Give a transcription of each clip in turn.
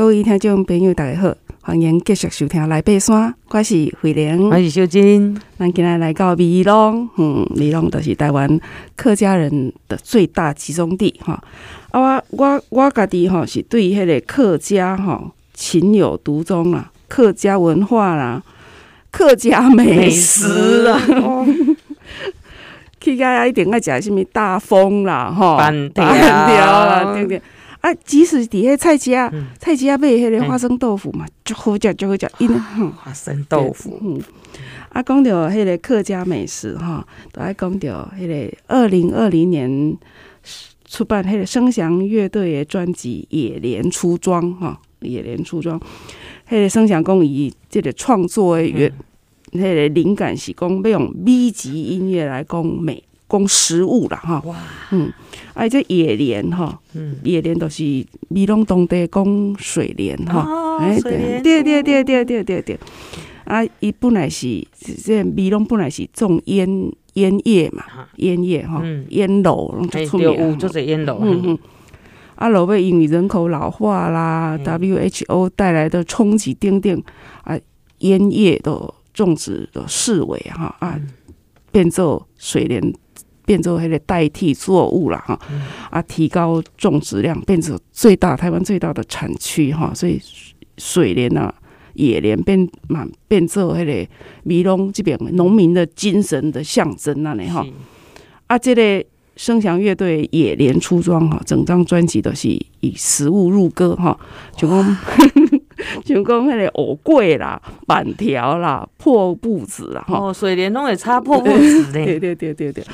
各位听众朋友，大家好，欢迎继续收听《来爬山》，我是慧玲，我是小金。咱今日来到美浓，嗯，美浓就是台湾客家人的最大集中地，哈。啊，我我我家己吼是对迄个客家吼情有独钟啦，客家文化啦，客家美食啦，去家一定爱食什物大风啦，吼，板条啦，对不对？啊，即使底下菜市啊，菜市啊卖迄个花生豆腐嘛，就好食，就好食。因 花生豆腐，嗯，啊，讲到迄个客家美食吼，都爱讲到迄个二零二零年出版迄个声翔乐队的专辑《野莲出装》吼，《野莲出装》。迄个声翔讲伊这个创作的原，迄个灵感是讲要用米吉音乐来讲美。供食物啦，哈，哇，嗯，哎，这野莲哈，嗯，野莲都是美浓当地供水莲哈，哎，对，对，对，对，对，对，对，对，啊，伊本来是这美浓本来是种烟烟叶嘛，烟叶哈，烟楼就出名，就是烟楼，嗯嗯，啊，老尾因为人口老化啦，WHO 带来的冲击，等等，啊，烟叶的种植的式微哈，啊，变做水莲。变做迄个代替作物啦哈，啊，提高种植量，变成最大台湾最大的产区哈，所以水莲啊、野莲变嘛变做迄个米龙这边农民的精神的象征那里哈，啊，这个声响乐队野莲出装哈，整张专辑都是以食物入歌哈，就讲 就讲迄个藕粿啦、板条啦、破布子啦哈，哦，水莲拢会插破布子的，对对对对对。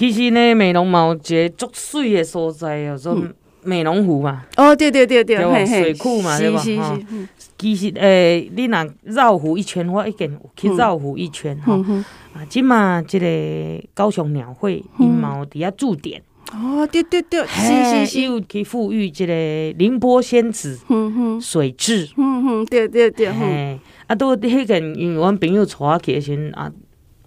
其实呢，美容嘛有一个足水的所在，叫做美容湖嘛。哦，对对对对，水库嘛，对吧？其实诶，你若绕湖一圈，我已经有去绕湖一圈哈。啊，即嘛，这个高雄鸟会因嘛有伫遐驻点。哦，对对对，是是是，有去富裕这个凌波仙子水质。嗯哼，对对对。啊，都迄个，因为阮朋友带我去的时阵啊。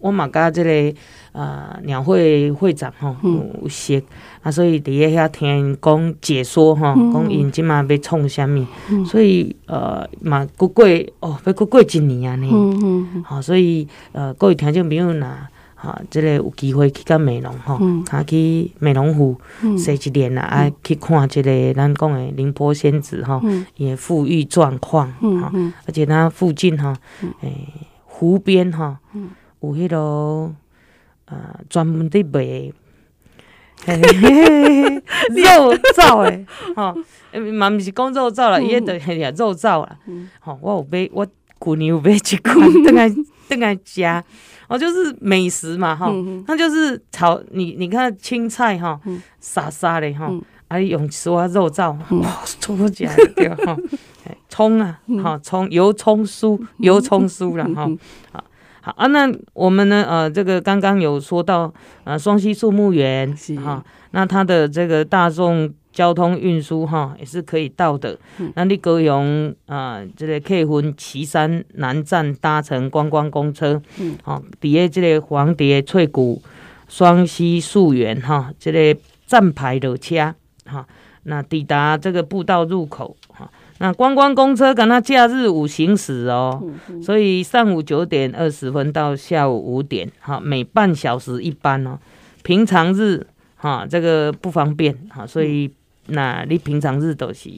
我嘛甲即个呃鸟会会长吼有识、嗯、啊，所以伫咧遐听讲解说吼，讲因即马要创啥物，所以呃嘛过过哦，要过过一年啊呢，好、嗯嗯。哦，所以呃各位听众朋友呐，哈，即个有机会去到美容吼，卡、嗯、去美容湖洗一年啊，爱、嗯、去看即个咱讲的宁波仙子吼，伊的富裕状况哈，而且它附近哈，诶、欸、湖边哈。嗯有迄、那个呃专门伫卖。肉燥诶，吼，嘛毋是讲肉燥啦，伊迄个肉燥啦，吼，我有买，我旧年有买一罐，等下等下食，哦，就是美食嘛，吼，那就是炒你你看青菜哈，沙沙的哈，啊用说肉燥，哇，超食对哈，葱啊，哈葱油葱酥油葱酥啦，哈，啊。好啊，那我们呢？呃，这个刚刚有说到，呃，双溪树木园哈，那它的这个大众交通运输哈也是可以到的。嗯、那你可以用啊，这个客运旗山南站搭乘观光公车，嗯，好，底下这个黄蝶翠谷双溪树园哈，这个站牌的车哈，那抵达这个步道入口哈。那观光公车跟它假日五行驶哦，所以上午九点二十分到下午五点，哈，每半小时一班哦。平常日哈，这个不方便哈，所以那你平常日都是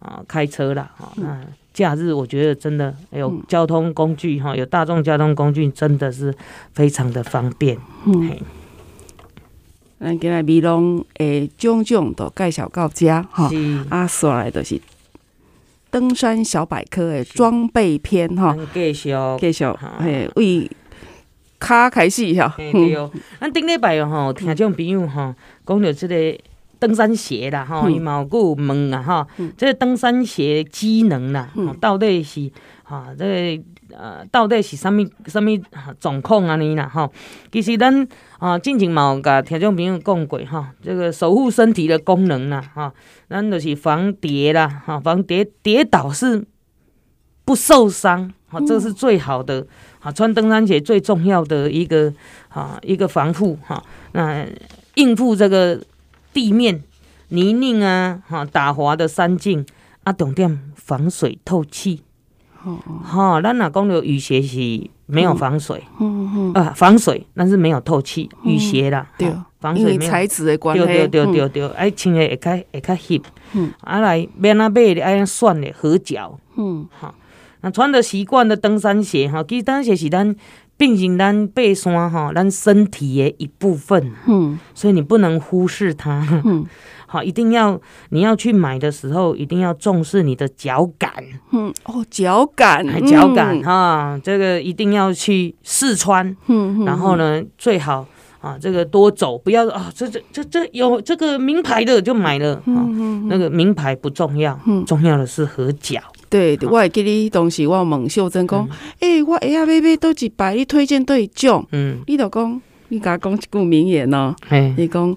啊开车啦哈。那假日我觉得真的有交通工具哈，有大众交通工具真的是非常的方便。嗯，咱今日美容诶，种种都介绍到这哈，啊，说来都是。登山小百科诶装备篇哈，继续。继续，嘿，为卡开始哈。对哦，咱顶礼拜吼，听众朋友吼，讲到即个登山鞋啦，吼，伊嘛有有问啊，哈，这个登山鞋机能啦，到底是哈，这个呃，到底是啥物啥物状况安尼啦，哈，其实咱啊，进前嘛有甲听众朋友讲过哈，这个守护身体的功能啦，哈。咱就是防跌啦，哈，防跌跌倒是不受伤，哈，这是最好的，啊，穿登山鞋最重要的一个，啊，一个防护，哈，那应付这个地面泥泞啊，哈，打滑的山径啊，重点防水透气。哦，哈，咱若讲到雨鞋是没有防水，嗯嗯，啊，防水，但是没有透气，雨鞋啦，对，防水没有。材质的关系，对对对对，爱穿的会较会较翕，嗯，啊来免啊买的爱选的合脚，嗯，哈，那穿的习惯的登山鞋哈，其实登山鞋是咱变成咱爬山哈，咱身体的一部分，嗯，所以你不能忽视它，嗯。好，一定要你要去买的时候，一定要重视你的脚感。嗯，哦，脚感，脚感哈，这个一定要去试穿。嗯，然后呢，最好啊，这个多走，不要啊，这这这这有这个名牌的就买了。嗯，那个名牌不重要，重要的是合脚。对，我会记你当时我问秀珍讲，哎，我哎呀，买买都一摆，你推荐对种？嗯，你就讲，你甲讲一句名言哦，你讲。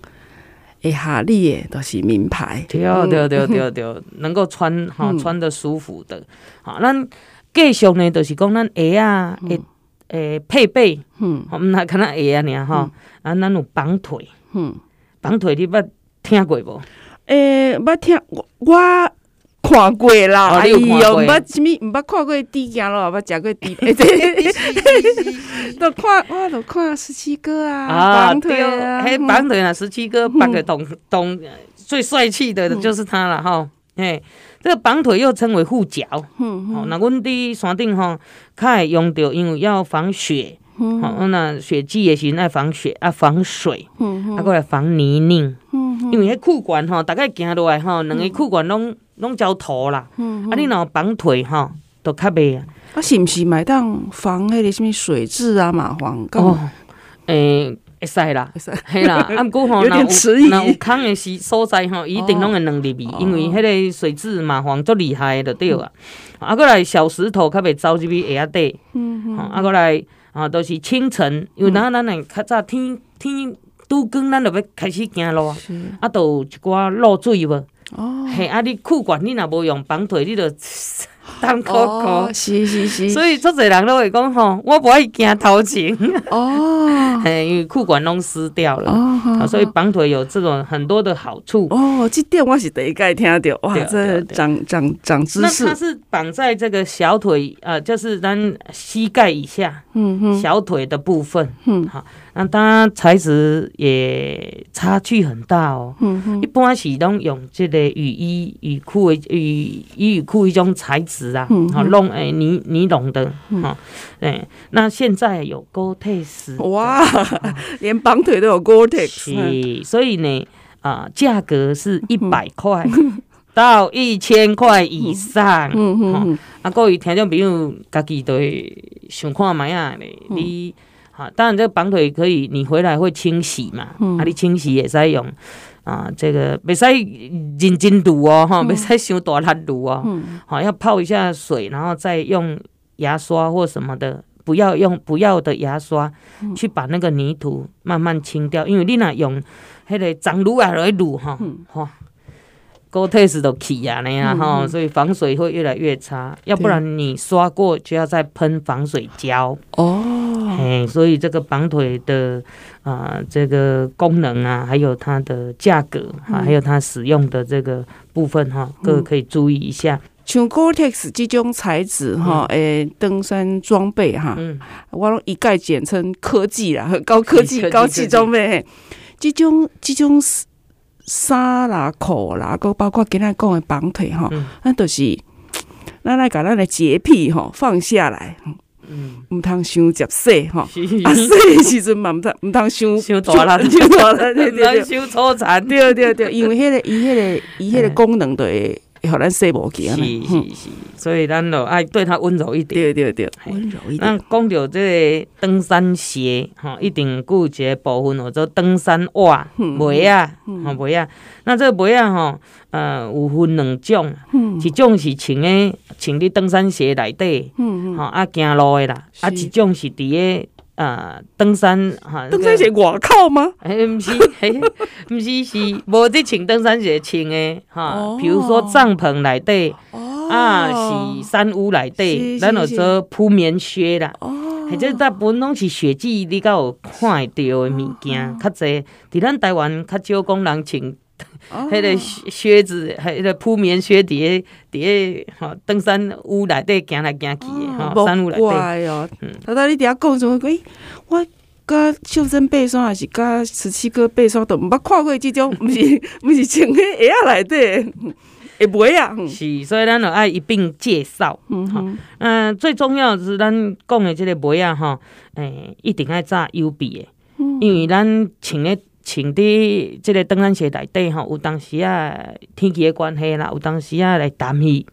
哎哈，你的都是名牌，对对对对 对，能够穿哈穿得舒服的。好，咱继续呢，就是讲咱鞋啊，诶诶配备，嗯，我们来看咱鞋啊，尔哈，啊，咱有绑腿，嗯，绑腿你捌听过无？诶，捌听我我。看过啦，哎呦，毋捌啥物，毋捌看过猪行路，捌食过猪，都看，我都看十七哥啊，绑腿啊，嘿，绑腿啊，十七哥绑个懂懂最帅气的就是他了哈，嘿，这个绑腿又称为护脚，嗯，那阮伫山顶吼，较会用到，因为要防雪，好，那雪季也是爱防雪啊，防水，嗯啊，过来防泥泞，嗯因为迄裤管吼，大概行落来吼，两个裤管拢。拢焦土啦，嗯、啊！你若绑腿吼，都较袂啊。啊，是毋是买当防迄个什么水质啊、麻黄？哦，诶、欸，会使啦，会使，嘿啦。啊，毋过吼，若有若有空诶时所在吼，一定拢会弄入去，哦、因为迄个水质、麻黄足厉害的，对啊。嗯、啊，过来小石头较袂走入去鞋底，嗯嗯。啊，过来啊，都是清晨，因为咱咱诶较早天天拄光，咱就要开始行路啊。啊，都有一寡露水无？哦，嘿，啊，你裤管你若无用绑腿，你着当可可，是是是。所以足侪人都会讲吼，我不爱惊头前。哦，嘿，因为裤管拢湿掉了。哦，所以绑腿有这种很多的好处。哦，这点我是第一届听到，哇，这长长长知识。那它是绑在这个小腿，呃，就是咱膝盖以下，嗯哼，小腿的部分，嗯，好。那它材质也差距很大哦。嗯哼，一般是拢用这个雨衣、雨裤的雨衣、雨裤一种材质啊，好弄诶尼尼龙的，哈，哎，那现在有 Gore-Tex，哇，连绑腿都有 Gore-Tex，所以呢，啊，价格是一百块到一千块以上，嗯嗯，啊，各位听众朋友，家己都会想看觅啊，你。啊，当然这个绑腿可以，你回来会清洗嘛？嗯、啊，你清洗也在用啊，这个别使认真卤哦，哈，别使伤大力卤哦。好、嗯啊，要泡一下水，然后再用牙刷或什么的，不要用不要的牙刷、嗯、去把那个泥土慢慢清掉，因为你若用迄个脏卤啊来卤哈，哈。Gore-Tex 都起呀，那样哈，所以防水会越来越差。要不然你刷过就要再喷防水胶哦。哎，所以这个绑腿的啊、呃，这个功能啊，还有它的价格啊，还有它使用的这个部分哈，各位可以注意一下。像 Gore-Tex 这种材质哈，诶，登山装备哈，我一概简称科技啦，高科技高级装备。这种这种衫啦、裤啦，搁包括今仔讲的绑腿吼，咱都是咱来把咱的洁癖吼放下来，嗯，毋通伤接洗吼，啊洗的时阵嘛毋通毋通伤伤大力，伤大力，对对对，伤粗残，对对对，因为迄个伊迄个伊迄个功能就会。好咱洗无去啊！是是是，所以咱就爱对他温柔一点。对对对，温柔一点。那讲到这个登山鞋，哈，一定有一个部分叫做登山袜、袜啊，吼袜啊。那这个袜啊，吼，呃，有分两种，一种是穿诶，穿伫登山鞋内底，哈啊行路诶啦，啊一种是伫个。呃，登山哈，登山鞋外靠吗？诶，不是，不是，是无得穿登山鞋穿的哈。比如说帐篷内底，啊，是山屋内底，咱就做铺棉靴啦。哦，或者大部分拢是雪季，你较有看会到的物件较侪。伫咱台湾较少讲人穿迄个靴子，迄个铺棉靴，伫个伫个吼登山屋内底行来行去的吼，山屋内底。哦，头头你伫遐讲什么？诶，我甲秀珍爬山，还是甲十七哥爬山，都毋捌看过即种，毋是毋是穿迄鞋仔内底 会袂啊？是，所以咱就爱一并介绍。嗯哼，嗯，最重要的是咱讲的这个鞋啊，吼，诶，一定爱扎 U B 的，因为咱穿的。穿伫即个登山鞋内底吼，有当时啊天气的关系啦，有当时啊来澹去，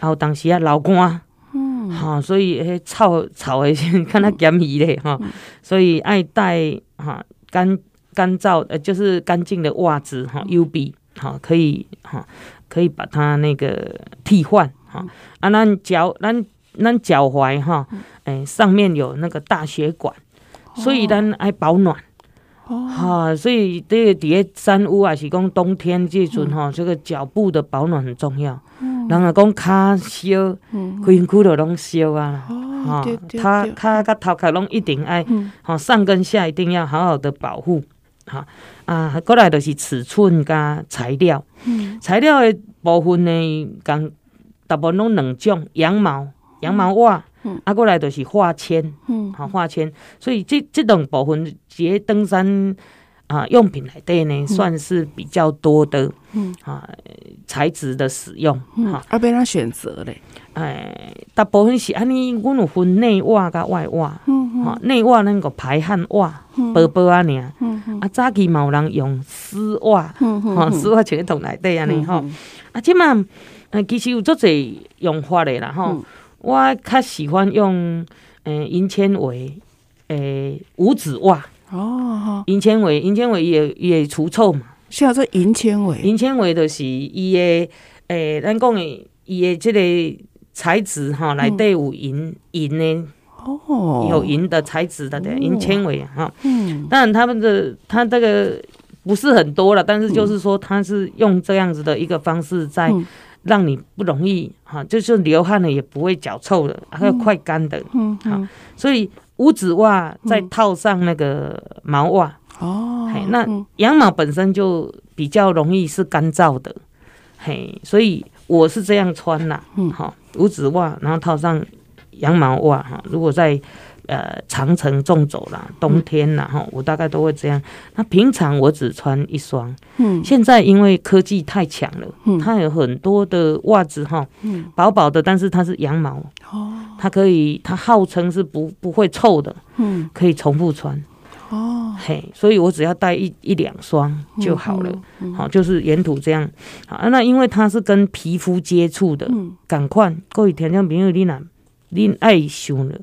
啊有当时啊流汗，嗯，吼，所以迄臭臭的先看它咸鱼咧吼，所以爱带哈干干燥呃就是干净的袜子哈，U B 哈可以哈可以把它那个替换哈，啊咱脚咱咱脚踝哈，诶上面有那个大血管，所以咱爱保暖。哈、哦，所以这个底下山屋啊，是讲冬天这阵哈，这个脚部的保暖很重要。嗯，人啊讲脚烧，规身躯都拢烧啊。哦，对对对，他脚甲头壳拢一定爱，好、嗯、上跟下一定要好好的保护。哈啊，过来就是尺寸加材料。嗯，材料的部分呢，共大部分拢两种，羊毛，羊毛袜。嗯，啊，过来就是化纤，嗯，好化纤，所以这这种部分，这登山啊用品来对呢，算是比较多的，嗯。啊材质的使用，哈，啊，被他选择嘞，哎，大部分是安尼，阮有分内袜甲外袜，嗯嗯，内袜那个排汗袜，薄薄啊尔，嗯嗯，啊早期嘛有人用丝袜，嗯嗯，哈丝袜穿在同内底安尼吼，啊，即嘛，嗯，其实有足侪用法的啦，吼。我较喜欢用诶银纤维诶五指袜。哦，银纤维银纤维也也除臭嘛。需要做银纤维，银纤维就是伊诶诶，咱讲诶伊诶这个材质哈，内底有银银诶哦，有银的材质的银纤维哈。嗯，当然他们的他这个不是很多了，但是就是说他是用这样子的一个方式在。让你不容易哈，就是流汗了也不会脚臭的，还有快干的，嗯，好，所以五指袜再套上那个毛袜哦，嘿，那羊毛本身就比较容易是干燥的，嘿，所以我是这样穿啦，嗯，好，五指袜，然后套上羊毛袜哈，如果在。呃，长城纵走啦，冬天啦，哈、嗯，我大概都会这样。那平常我只穿一双。嗯，现在因为科技太强了，嗯，它有很多的袜子哈，嗯，薄薄的，但是它是羊毛，哦，它可以，它号称是不不会臭的，嗯，可以重复穿，哦，嘿，所以我只要带一一两双就好了，好、嗯嗯，就是沿途这样。好，那因为它是跟皮肤接触的，嗯，赶快各位听众朋友，你呐，你爱想了。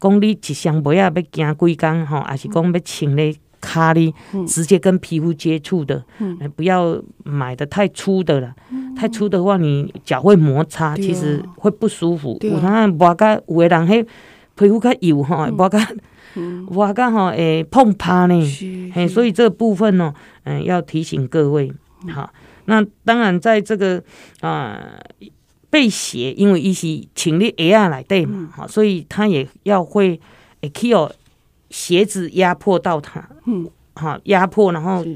讲你一双袜仔要行几工吼，还是讲要穿咧脚里，直接跟皮肤接触的，嗯，不要买的太粗的了，嗯，太粗的话你脚会摩擦，其实会不舒服。有咱袜甲有的人迄皮肤较油吼，袜甲袜甲吼会碰趴呢，嘿，所以这个部分呢，嗯，要提醒各位，好，那当然在这个啊。呃被鞋，因为伊是穿咧鞋仔内底嘛，哈、嗯，所以他也要会会去哦鞋子压迫到它，嗯，好压迫，然后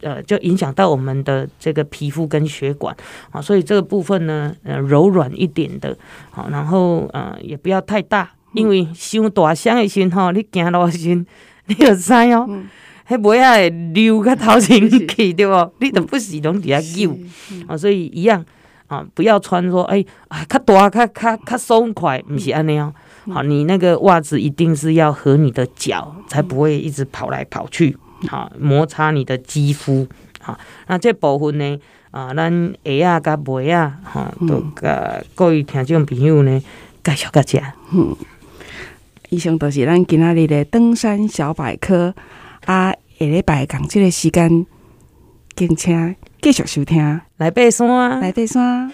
呃就影响到我们的这个皮肤跟血管，啊，所以这个部分呢，呃柔软一点的，好，然后呃也不要太大，因为伤大双的时候，你行路时你就知哦，迄鞋仔会溜个头前去对不？你都不时拢伫遐扭，啊，所以一样。啊，不要穿说，哎，啊，较大，较较较松快，不是安尼哦。好，你那个袜子一定是要合你的脚，才不会一直跑来跑去，好，摩擦你的肌肤。好，那这部分呢，啊，咱鞋啊，甲袜啊，哈，都甲各位听众朋友呢，介绍个下。嗯，以上都是咱今仔日的登山小百科。啊，下礼拜讲这个时间，敬请继续收听。来爬山，来爬山。